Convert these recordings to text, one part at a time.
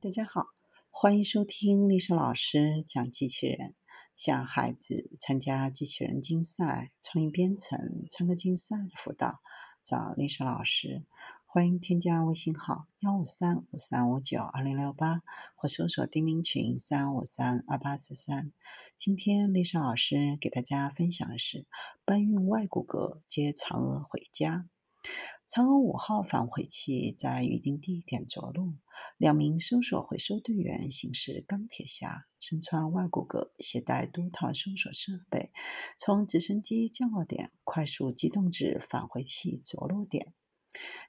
大家好，欢迎收听丽莎老师讲机器人。想孩子参加机器人竞赛、创意编程、创客竞赛的辅导，找丽莎老师。欢迎添加微信号幺五三五三五九二零六八，或搜索钉钉群三五三二八四三。今天丽莎老师给大家分享的是搬运外骨骼接嫦娥回家。嫦娥五号返回器在预定地点着陆，两名搜索回收队员行驶钢铁侠，身穿外骨骼，携带多套搜索设备，从直升机降落点快速机动至返回器着陆点。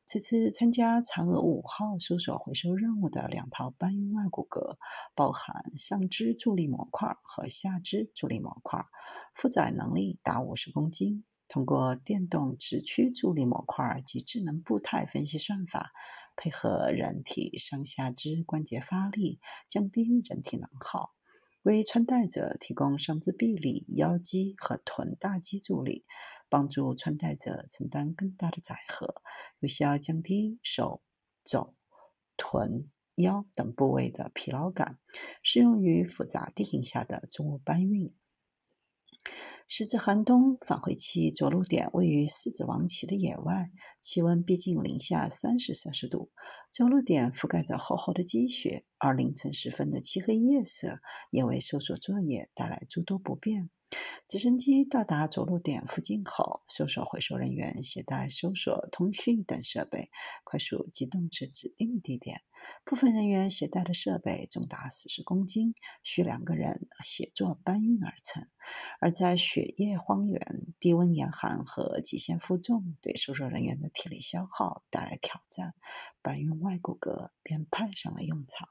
此次参加嫦娥五号搜索回收任务的两套搬运外骨骼，包含上肢助力模块和下肢助力模块，负载能力达五十公斤。通过电动直驱助力模块及智能步态分析算法，配合人体上下肢关节发力，降低人体能耗，为穿戴者提供上肢臂力、腰肌和臀大肌助力，帮助穿戴者承担更大的载荷，有效降低手、肘、臀、腰等部位的疲劳感，适用于复杂地形下的重物搬运。时值寒冬，返回期着陆点位于狮子王旗的野外，气温逼近零下三十摄氏度，着陆点覆盖着厚厚的积雪，而凌晨时分的漆黑夜色也为搜索作业带来诸多不便。直升机到达着陆点附近后，搜索回收人员携带搜索、通讯等设备，快速机动至指定地点。部分人员携带的设备重达四十公斤，需两个人协作搬运而成。而在雪夜荒原，低温严寒和极限负重对搜索人员的体力消耗带来挑战，搬运外骨骼便派上了用场。